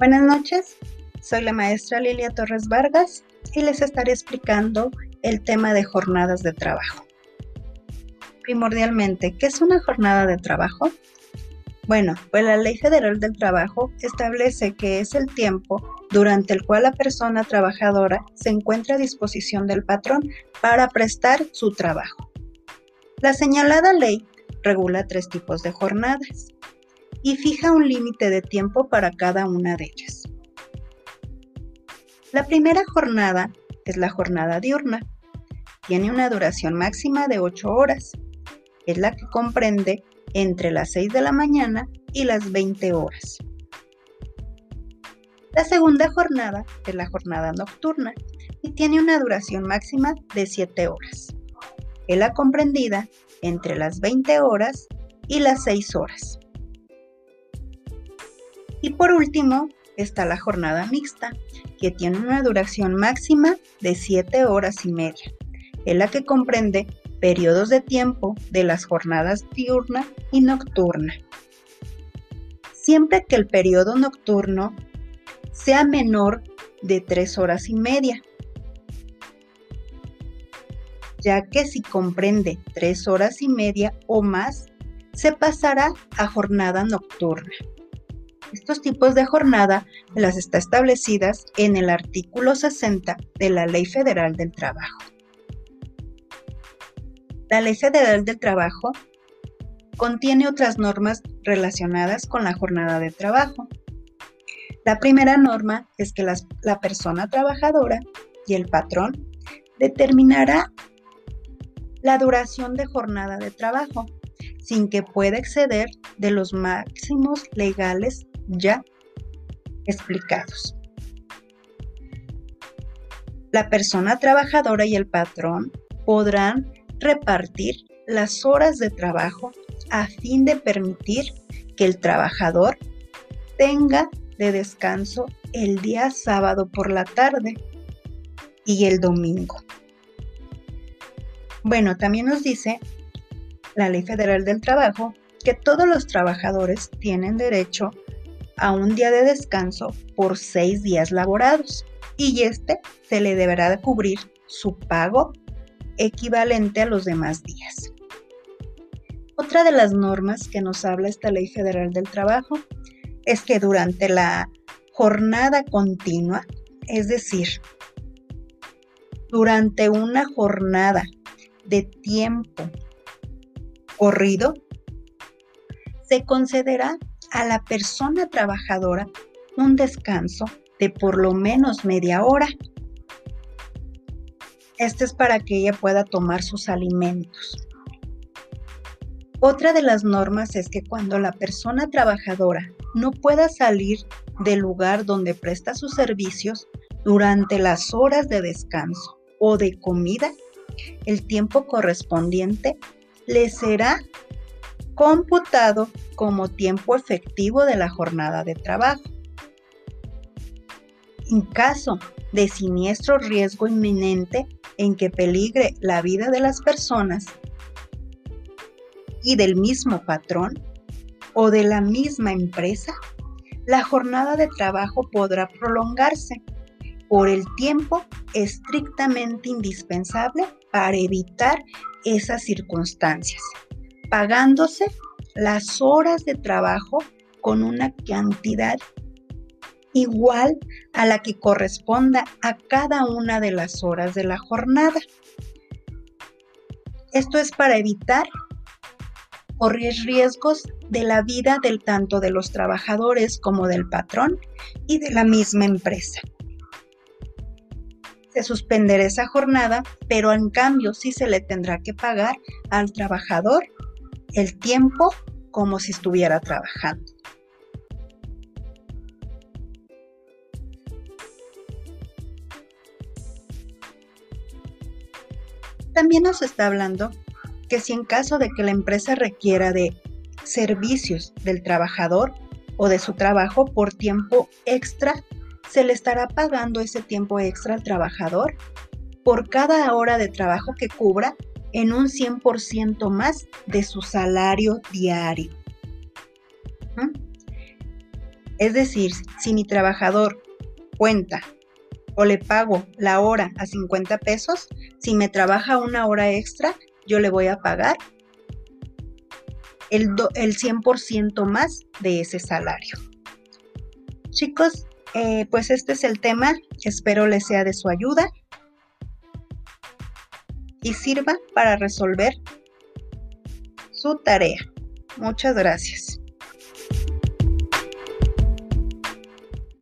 Buenas noches, soy la maestra Lilia Torres Vargas y les estaré explicando el tema de jornadas de trabajo. Primordialmente, ¿qué es una jornada de trabajo? Bueno, pues la Ley Federal del Trabajo establece que es el tiempo durante el cual la persona trabajadora se encuentra a disposición del patrón para prestar su trabajo. La señalada ley regula tres tipos de jornadas y fija un límite de tiempo para cada una de ellas. La primera jornada es la jornada diurna. Tiene una duración máxima de 8 horas. Es la que comprende entre las 6 de la mañana y las 20 horas. La segunda jornada es la jornada nocturna y tiene una duración máxima de 7 horas. Es la comprendida entre las 20 horas y las 6 horas. Y por último está la jornada mixta, que tiene una duración máxima de 7 horas y media, en la que comprende periodos de tiempo de las jornadas diurna y nocturna. Siempre que el periodo nocturno sea menor de 3 horas y media, ya que si comprende 3 horas y media o más, se pasará a jornada nocturna. Estos tipos de jornada las está establecidas en el artículo 60 de la Ley Federal del Trabajo. La Ley Federal del Trabajo contiene otras normas relacionadas con la jornada de trabajo. La primera norma es que la persona trabajadora y el patrón determinará la duración de jornada de trabajo sin que pueda exceder de los máximos legales ya explicados. La persona trabajadora y el patrón podrán repartir las horas de trabajo a fin de permitir que el trabajador tenga de descanso el día sábado por la tarde y el domingo. Bueno, también nos dice la Ley Federal del Trabajo que todos los trabajadores tienen derecho a un día de descanso por seis días laborados y este se le deberá de cubrir su pago equivalente a los demás días. Otra de las normas que nos habla esta Ley Federal del Trabajo es que durante la jornada continua, es decir, durante una jornada de tiempo corrido, se concederá a la persona trabajadora un descanso de por lo menos media hora. Este es para que ella pueda tomar sus alimentos. Otra de las normas es que cuando la persona trabajadora no pueda salir del lugar donde presta sus servicios durante las horas de descanso o de comida, el tiempo correspondiente le será computado como tiempo efectivo de la jornada de trabajo. En caso de siniestro riesgo inminente en que peligre la vida de las personas y del mismo patrón o de la misma empresa, la jornada de trabajo podrá prolongarse por el tiempo estrictamente indispensable para evitar esas circunstancias pagándose las horas de trabajo con una cantidad igual a la que corresponda a cada una de las horas de la jornada. Esto es para evitar correr riesgos de la vida del tanto de los trabajadores como del patrón y de la misma empresa. Se suspenderá esa jornada, pero en cambio sí se le tendrá que pagar al trabajador el tiempo como si estuviera trabajando. También nos está hablando que si en caso de que la empresa requiera de servicios del trabajador o de su trabajo por tiempo extra, se le estará pagando ese tiempo extra al trabajador por cada hora de trabajo que cubra en un 100% más de su salario diario. Es decir, si mi trabajador cuenta o le pago la hora a 50 pesos, si me trabaja una hora extra, yo le voy a pagar el, el 100% más de ese salario. Chicos, eh, pues este es el tema, espero les sea de su ayuda y sirva para resolver su tarea. Muchas gracias.